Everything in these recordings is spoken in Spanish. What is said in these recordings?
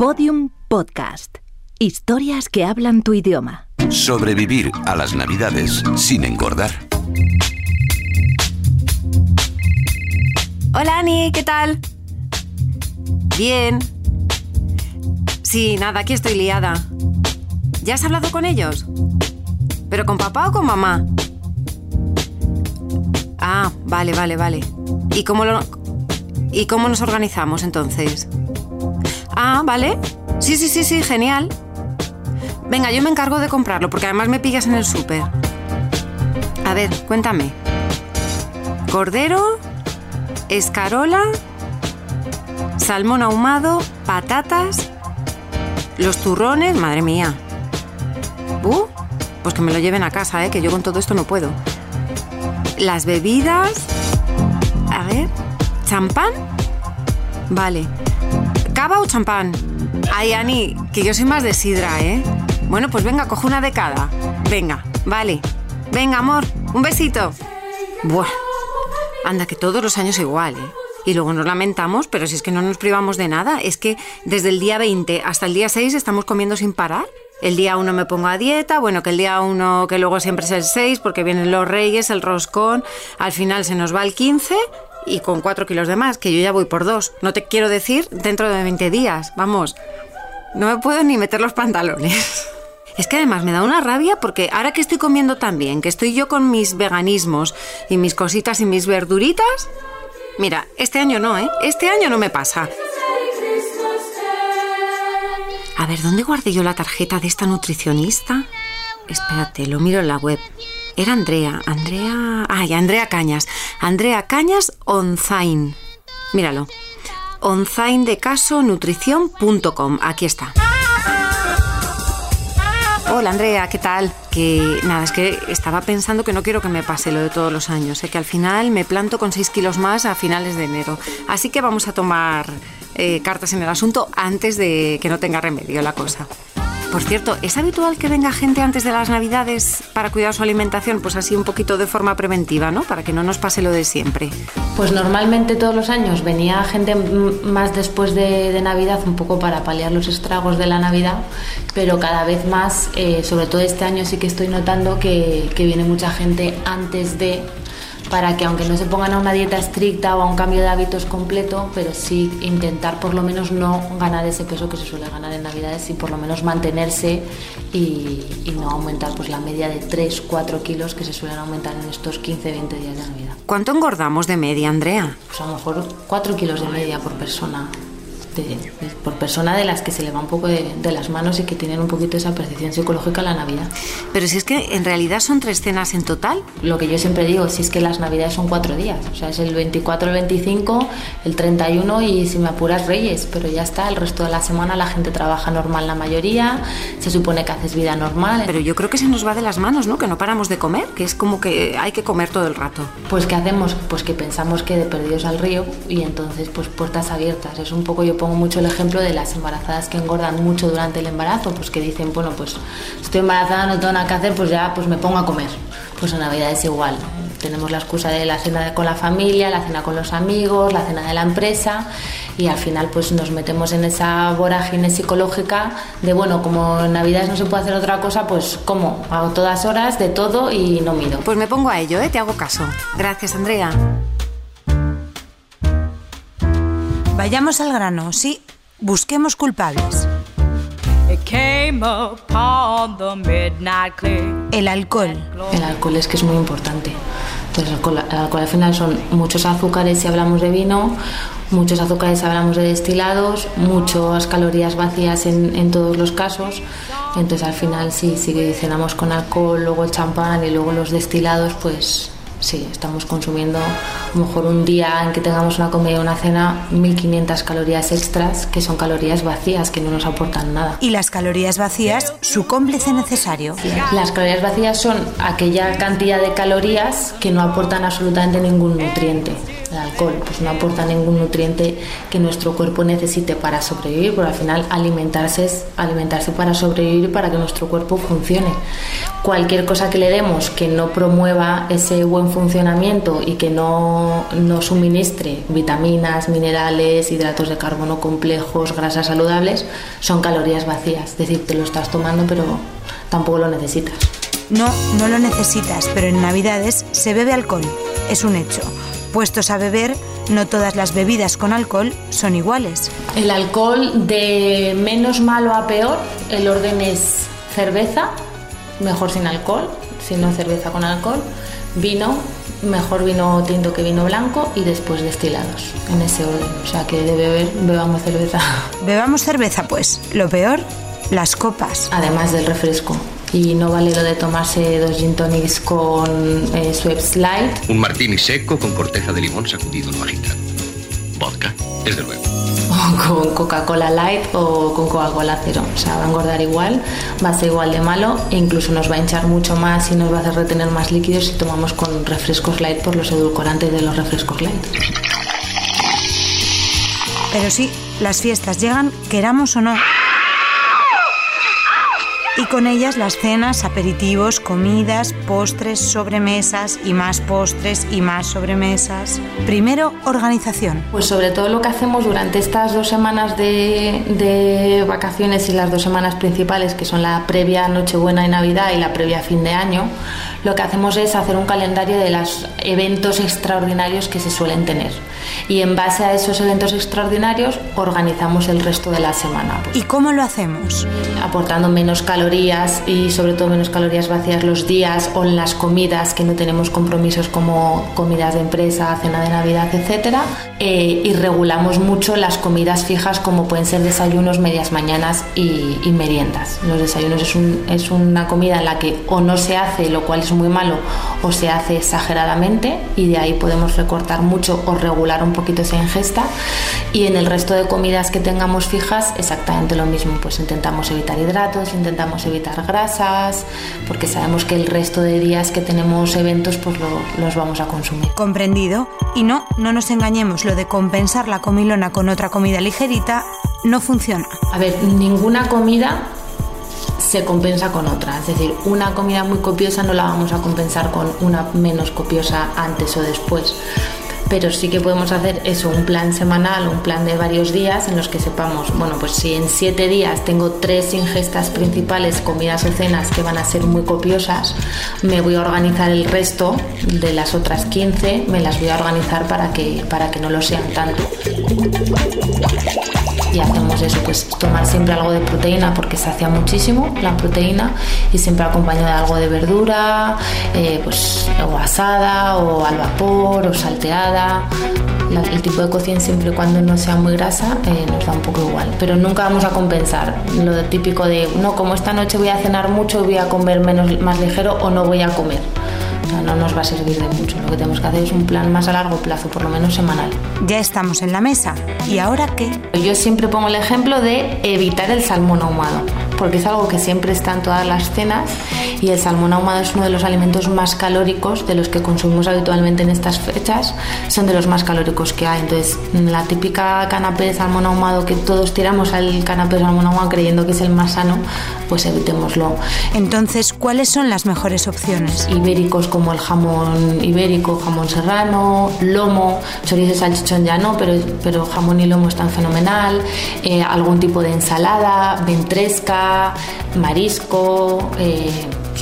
Podium Podcast. Historias que hablan tu idioma. Sobrevivir a las Navidades sin engordar. Hola Ani, ¿qué tal? Bien. Sí, nada, aquí estoy liada. ¿Ya has hablado con ellos? ¿Pero con papá o con mamá? Ah, vale, vale, vale. ¿Y cómo lo... ¿Y cómo nos organizamos entonces? Ah, vale. Sí, sí, sí, sí, genial. Venga, yo me encargo de comprarlo porque además me pillas en el súper. A ver, cuéntame. Cordero, escarola, salmón ahumado, patatas, los turrones, madre mía. Uh, pues que me lo lleven a casa, ¿eh? que yo con todo esto no puedo. Las bebidas. A ver. ¿Champán? Vale. ¿Cava o champán? Ay, Ani, que yo soy más de sidra, ¿eh? Bueno, pues venga, coge una de cada. Venga, vale. Venga, amor, un besito. Buah. Anda, que todos los años igual, ¿eh? Y luego nos lamentamos, pero si es que no nos privamos de nada. Es que desde el día 20 hasta el día 6 estamos comiendo sin parar. El día 1 me pongo a dieta, bueno, que el día 1, que luego siempre es el 6, porque vienen los reyes, el roscón, al final se nos va el 15 y con 4 kilos de más, que yo ya voy por dos. No te quiero decir dentro de 20 días, vamos. No me puedo ni meter los pantalones. Es que además me da una rabia porque ahora que estoy comiendo tan bien, que estoy yo con mis veganismos y mis cositas y mis verduritas, mira, este año no, ¿eh? Este año no me pasa. A ver, ¿dónde guardé yo la tarjeta de esta nutricionista? Espérate, lo miro en la web. Era Andrea, Andrea... Ay, Andrea Cañas. Andrea Cañas Onzain. Míralo. Onzaindecasonutrición.com. Aquí está. Hola Andrea, ¿qué tal? Que nada, es que estaba pensando que no quiero que me pase lo de todos los años, ¿eh? que al final me planto con 6 kilos más a finales de enero. Así que vamos a tomar eh, cartas en el asunto antes de que no tenga remedio la cosa. Por cierto, ¿es habitual que venga gente antes de las Navidades para cuidar su alimentación? Pues así un poquito de forma preventiva, ¿no? Para que no nos pase lo de siempre. Pues normalmente todos los años venía gente más después de, Navidad, un poco para paliar los estragos de la Navidad, pero cada vez más, eh, sobre todo este año sí que estoy notando que, que viene mucha gente antes de para que aunque no se pongan a una dieta estricta o a un cambio de hábitos completo, pero sí intentar por lo menos no ganar ese peso que se suele ganar en Navidades y por lo menos mantenerse y, y no aumentar pues la media de 3, 4 kilos que se suelen aumentar en estos 15, 20 días de Navidad. ¿Cuánto engordamos de media, Andrea? Pues a lo mejor 4 kilos de media por persona. De, de, por persona de las que se le va un poco de, de, las manos y que tienen un poquito esa percepción psicológica la Navidad. Pero si es que en realidad son tres cenas en total. Lo que yo siempre digo, si es que las Navidades son cuatro días, o sea, es el 24, el 25, el 31 y si me apuras Reyes, pero ya está, el resto de la semana la gente trabaja normal la mayoría, se supone que haces vida normal. Pero yo creo que se nos va de las manos, ¿no? Que no paramos de comer, que es como que hay que comer todo el rato. Pues ¿qué hacemos? Pues que pensamos que de perdidos al río y entonces pues puertas abiertas. Es un poco, yo pongo mucho el ejemplo de las embarazadas que engordan mucho durante el embarazo, pues que dicen, bueno, pues estoy embarazada, no tengo nada que hacer, pues ya pues me pongo a comer. Pues en Navidad es igual. Tenemos la excusa de la cena con la familia, la cena con los amigos, la cena de la empresa y al final pues nos metemos en esa vorágine psicológica de bueno, como en Navidades no se puede hacer otra cosa, pues como hago todas horas de todo y no mido. Pues me pongo a ello, ¿eh? te hago caso. Gracias, Andrea. Vayamos al grano, sí, busquemos culpables. El alcohol. El alcohol es que es muy importante. Entonces, el alcohol, el alcohol al final son muchos azúcares si hablamos de vino, muchos azúcares si hablamos de destilados, muchas calorías vacías en, en todos los casos. Entonces al final sí, si cenamos con alcohol, luego el champán y luego los destilados, pues sí, estamos consumiendo a lo mejor un día en que tengamos una comida o una cena 1500 calorías extras que son calorías vacías que no nos aportan nada. Y las calorías vacías, su cómplice necesario. Las calorías vacías son aquella cantidad de calorías que no aportan absolutamente ningún nutriente. El alcohol pues no aporta ningún nutriente que nuestro cuerpo necesite para sobrevivir, porque al final alimentarse es alimentarse para sobrevivir para que nuestro cuerpo funcione. Cualquier cosa que le demos que no promueva ese buen funcionamiento y que no, no suministre vitaminas, minerales, hidratos de carbono complejos, grasas saludables, son calorías vacías. Es decir, te lo estás tomando pero tampoco lo necesitas. No, no lo necesitas, pero en Navidades se bebe alcohol. Es un hecho. Puestos a beber, no todas las bebidas con alcohol son iguales. El alcohol de menos malo a peor, el orden es cerveza, mejor sin alcohol, si no cerveza con alcohol, vino, mejor vino tinto que vino blanco y después destilados, en ese orden. O sea que de beber, bebamos cerveza. Bebamos cerveza, pues. Lo peor, las copas. Además del refresco. Y no vale lo de tomarse dos gin tonics con eh, Light Un martini seco con corteza de limón sacudido no agitado. Vodka, desde luego. o con Coca-Cola Light o con Coca-Cola cero. O sea, va a engordar igual, va a ser igual de malo e incluso nos va a hinchar mucho más y nos va a hacer retener más líquidos si tomamos con refrescos light por los edulcorantes de los refrescos light. Pero sí, las fiestas llegan, queramos o no. Y con ellas las cenas, aperitivos, comidas, postres, sobremesas y más postres y más sobremesas. Primero, organización. Pues sobre todo lo que hacemos durante estas dos semanas de, vacaciones y las dos semanas principales, que son la previa Nochebuena y Navidad y la previa fin de año, lo que hacemos es hacer un calendario de los eventos extraordinarios que se suelen tener. Y en base a esos eventos extraordinarios organizamos el resto de la semana. Pues ¿Y cómo lo hacemos? aportando menos calorías y sobre todo menos calorías vacías los días o en las comidas que no tenemos compromisos como comidas de empresa, cena de Navidad, etcétera, eh, y regulamos mucho las comidas fijas como pueden ser desayunos, medias mañanas y, y meriendas. Los desayunos es, un- es una comida en la que o no se hace, lo cual es muy malo, o se hace exageradamente y de ahí podemos recortar mucho o regular un poquito esa ingesta y en el resto de comidas que tengamos fijas exactamente lo mismo, pues intentamos evitar hidratos, intentamos evitar grasas, porque sabemos que el resto de días que tenemos eventos pues lo- los vamos a consumir. Comprendido. Y no, no nos engañemos, lo de compensar la comilona con otra comida ligerita no funciona. A ver, ninguna comida se compensa con otra, es decir, una comida muy copiosa no la vamos a compensar con una menos copiosa antes o después. Pero sí que podemos hacer eso, un plan semanal, un plan de varios días en los que sepamos, bueno, pues si en siete días tengo tres ingestas principales, comidas o cenas que van a ser muy copiosas, me voy a organizar el resto de las otras 15, me las voy a organizar para que, para que no lo sean tanto y hacemos eso, pues tomar siempre algo de proteína porque sacia muchísimo la proteína y siempre acompañado de algo de verdura, eh, pues o asada o al vapor o salteada. El tipo de cocina siempre cuando no sea muy grasa eh, nos da un poco igual, pero nunca vamos a compensar lo típico de no como esta noche voy a cenar mucho voy a comer menos más ligero o no voy a comer. Sea, no nos va a servir de mucho. Lo que tenemos que hacer es un plan más a largo plazo, por lo menos semanal. Ya estamos en la mesa. ¿Y ahora qué? Yo siempre pongo el ejemplo de evitar el salmón ahumado, porque es algo que siempre está en todas las cenas y el salmón ahumado es uno de los alimentos más calóricos de los que consumimos habitualmente en estas fechas, son de los más calóricos que hay. Entonces, la típica canapé de salmón ahumado que todos tiramos al canapé de salmón ahumado creyendo que es el más sano, pues evitémoslo. Entonces, ¿cuáles son las mejores opciones? Ibéricos como el jamón ibérico, jamón serrano, lomo, chorizo y salchichón ya no, pero, pero jamón y lomo están fenomenal, eh, algún tipo de ensalada, ventresca, marisco, eh,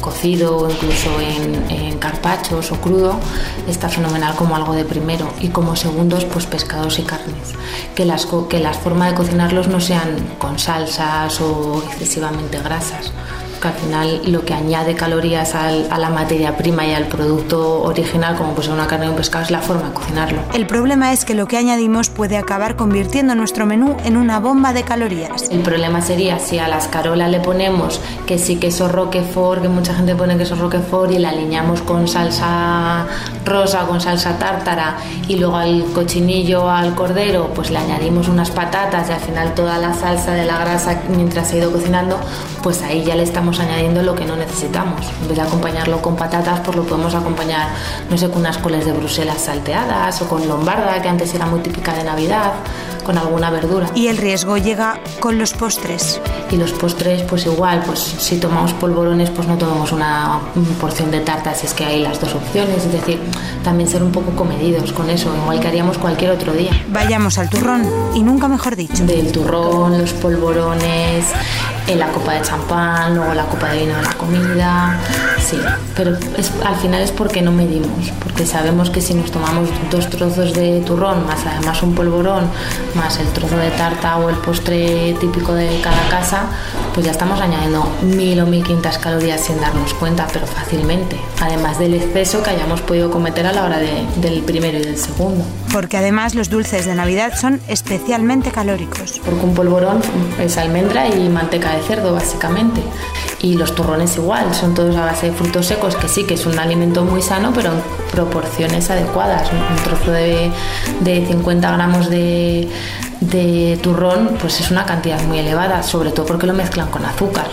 cocido incluso en, carpachos o crudo, está fenomenal como algo de primero. Y como segundos, pues pescados y carnes. Que las, que las formas de cocinarlos no sean con salsas o excesivamente grasas que al final lo que añade calorías al- a la materia prima y al producto original, como pues una carne o un pescado, es la forma de cocinarlo. El problema es que lo que añadimos puede acabar convirtiendo nuestro menú en una bomba de calorías. El problema sería si a las carolas le ponemos que sí queso roquefort, que mucha gente pone queso roquefort y la aliñamos con salsa rosa, con salsa tártara y luego al cochinillo, al cordero, pues le añadimos unas patatas y al final toda la salsa de la grasa mientras se ha ido cocinando, pues ahí ya le estamos vamos añadiendo lo que no necesitamos. En vez de acompañarlo con patatas, pues lo podemos acompañar, no sé, con unas coles de Bruselas salteadas o con lombarda, que antes era muy típica de Navidad, con alguna verdura. Y el riesgo llega con los postres. Y los postres, pues igual, pues si tomamos polvorones, pues no tomamos una porción de tarta, si es que hay las dos opciones. Es decir, también ser un poco comedidos con eso, igual que haríamos cualquier otro día. Vayamos al turrón, y nunca mejor dicho. Del turrón, los polvorones, la copa de champán, luego la copa de vino de la comida, sí, pero al final es porque no medimos, porque sabemos que si nos tomamos dos trozos de turrón, más además un polvorón, más el trozo de tarta o el postre típico de cada casa, pues ya estamos añadiendo mil o mil quintas calorías sin darnos cuenta, pero fácilmente, además del exceso que hayamos podido cometer a la hora de, del primero y del segundo. Porque además los dulces de Navidad son especialmente calóricos. Porque un polvorón es almendra y manteca de cerdo, básicamente. Y los turrones igual, son todos a base de frutos secos, que sí que es un alimento muy sano, pero en proporciones adecuadas. Un trozo de, de 50 gramos de, de turrón, pues es una cantidad muy elevada, sobre todo porque lo mezclan con azúcar.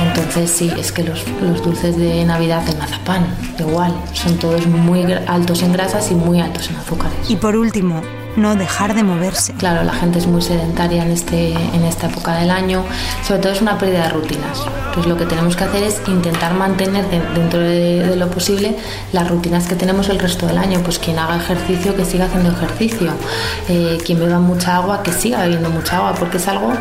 Entonces sí, es que los, dulces de Navidad de mazapán, igual, son todos muy altos en grasas y muy altos en azúcares. Y por último, no dejar de moverse. Claro, la gente es muy sedentaria en, este, en esta época del año, sobre todo es una pérdida de rutinas. Pues lo que tenemos que hacer es intentar mantener de, dentro de, de, lo posible las rutinas que tenemos el resto del año. Pues quien haga ejercicio, que siga haciendo ejercicio. Eh, quien beba mucha agua, que siga bebiendo mucha agua, porque es algo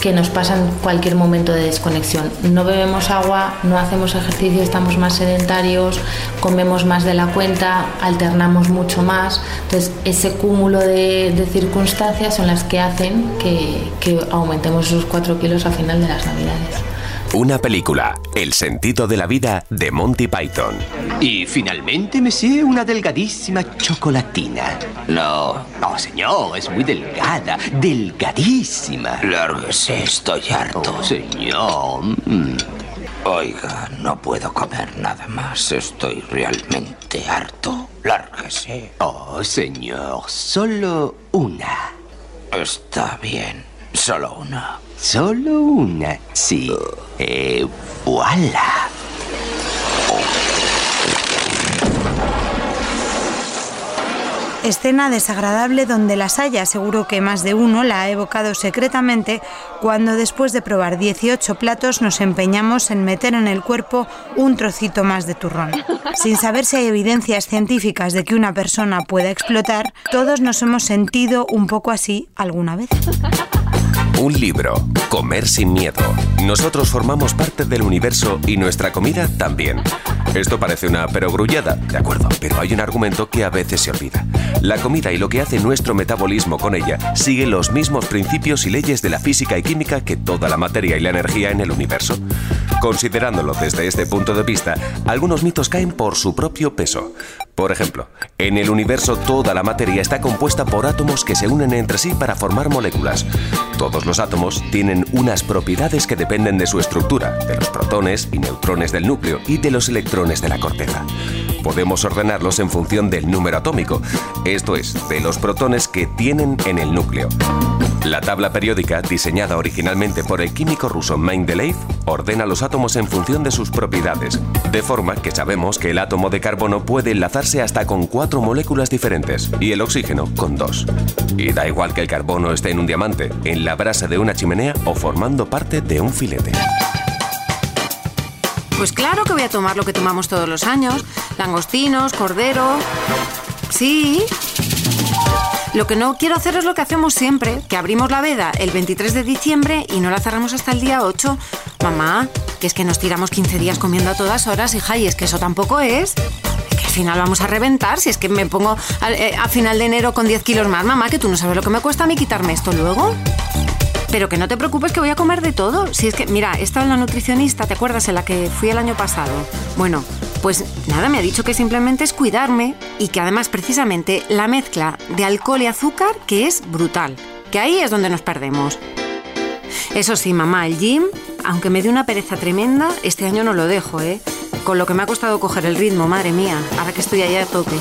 que nos pasa en cualquier momento de desconexión. No bebemos agua, no hacemos ejercicio, estamos más sedentarios, comemos más de la cuenta, alternamos mucho más. Entonces, ese cúmulo de, de circunstancias son las que hacen que, que aumentemos esos 4 kilos al final de las Navidades. Una película, El sentido de la vida de Monty Python. Y finalmente me sé una delgadísima chocolatina. No, no, señor, es muy delgada, delgadísima. Lárguese, estoy harto. Oh, señor. Mm. Oiga, no puedo comer nada más. Estoy realmente harto. Lárguese. Oh, señor, solo una. Está bien, solo una. Solo una, sí. Eh, voilà. Escena desagradable donde las haya, seguro que más de uno la ha evocado secretamente cuando después de probar 18 platos nos empeñamos en meter en el cuerpo un trocito más de turrón. Sin saber si hay evidencias científicas de que una persona pueda explotar, todos nos hemos sentido un poco así alguna vez. Un libro, Comer sin miedo. Nosotros formamos parte del universo y nuestra comida también. Esto parece una perogrullada, de acuerdo, pero hay un argumento que a veces se olvida. La comida y lo que hace nuestro metabolismo con ella sigue los mismos principios y leyes de la física y química que toda la materia y la energía en el universo. Considerándolo desde este punto de vista, algunos mitos caen por su propio peso. Por ejemplo, en el universo toda la materia está compuesta por átomos que se unen entre sí para formar moléculas. Todos los átomos tienen unas propiedades que dependen de su estructura, de los protones y neutrones del núcleo y de los electrones de la corteza. Podemos ordenarlos en función del número atómico, esto es, de los protones que tienen en el núcleo. La tabla periódica, diseñada originalmente por el químico ruso Mendeleev, ordena los átomos en función de sus propiedades, de forma que sabemos que el átomo de carbono puede enlazarse hasta con cuatro moléculas diferentes y el oxígeno con dos. Y da igual que el carbono esté en un diamante, en la brasa de una chimenea o formando parte de un filete. Pues claro que voy a tomar lo que tomamos todos los años. Langostinos, cordero... Sí. Lo que no quiero hacer es lo que hacemos siempre, que abrimos la veda el 23 de diciembre y no la cerramos hasta el día 8. Mamá, que es que nos tiramos 15 días comiendo a todas horas, hija, y es que eso tampoco es. Que al final vamos a reventar, si es que me pongo a, eh, a final de enero con 10 kilos más, mamá, que tú no sabes lo que me cuesta a mí quitarme esto luego. Pero que no te preocupes que voy a comer de todo. Si es que, mira, he estado en la nutricionista, ¿te acuerdas? En la que fui el año pasado. Bueno, pues nada, me ha dicho que simplemente es cuidarme y que además precisamente la mezcla de alcohol y azúcar que es brutal. Que ahí es donde nos perdemos. Eso sí, mamá, el gym, aunque me dé una pereza tremenda, este año no lo dejo, ¿eh? Con lo que me ha costado coger el ritmo, madre mía, ahora que estoy allá a tope.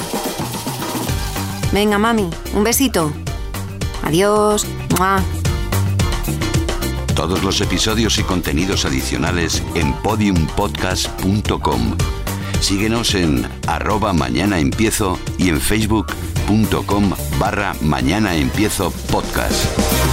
Venga, mami, un besito. Adiós. Todos los episodios y contenidos adicionales en podiumpodcast.com. Síguenos en arroba mañana empiezo y en facebook.com barra mañana empiezo podcast.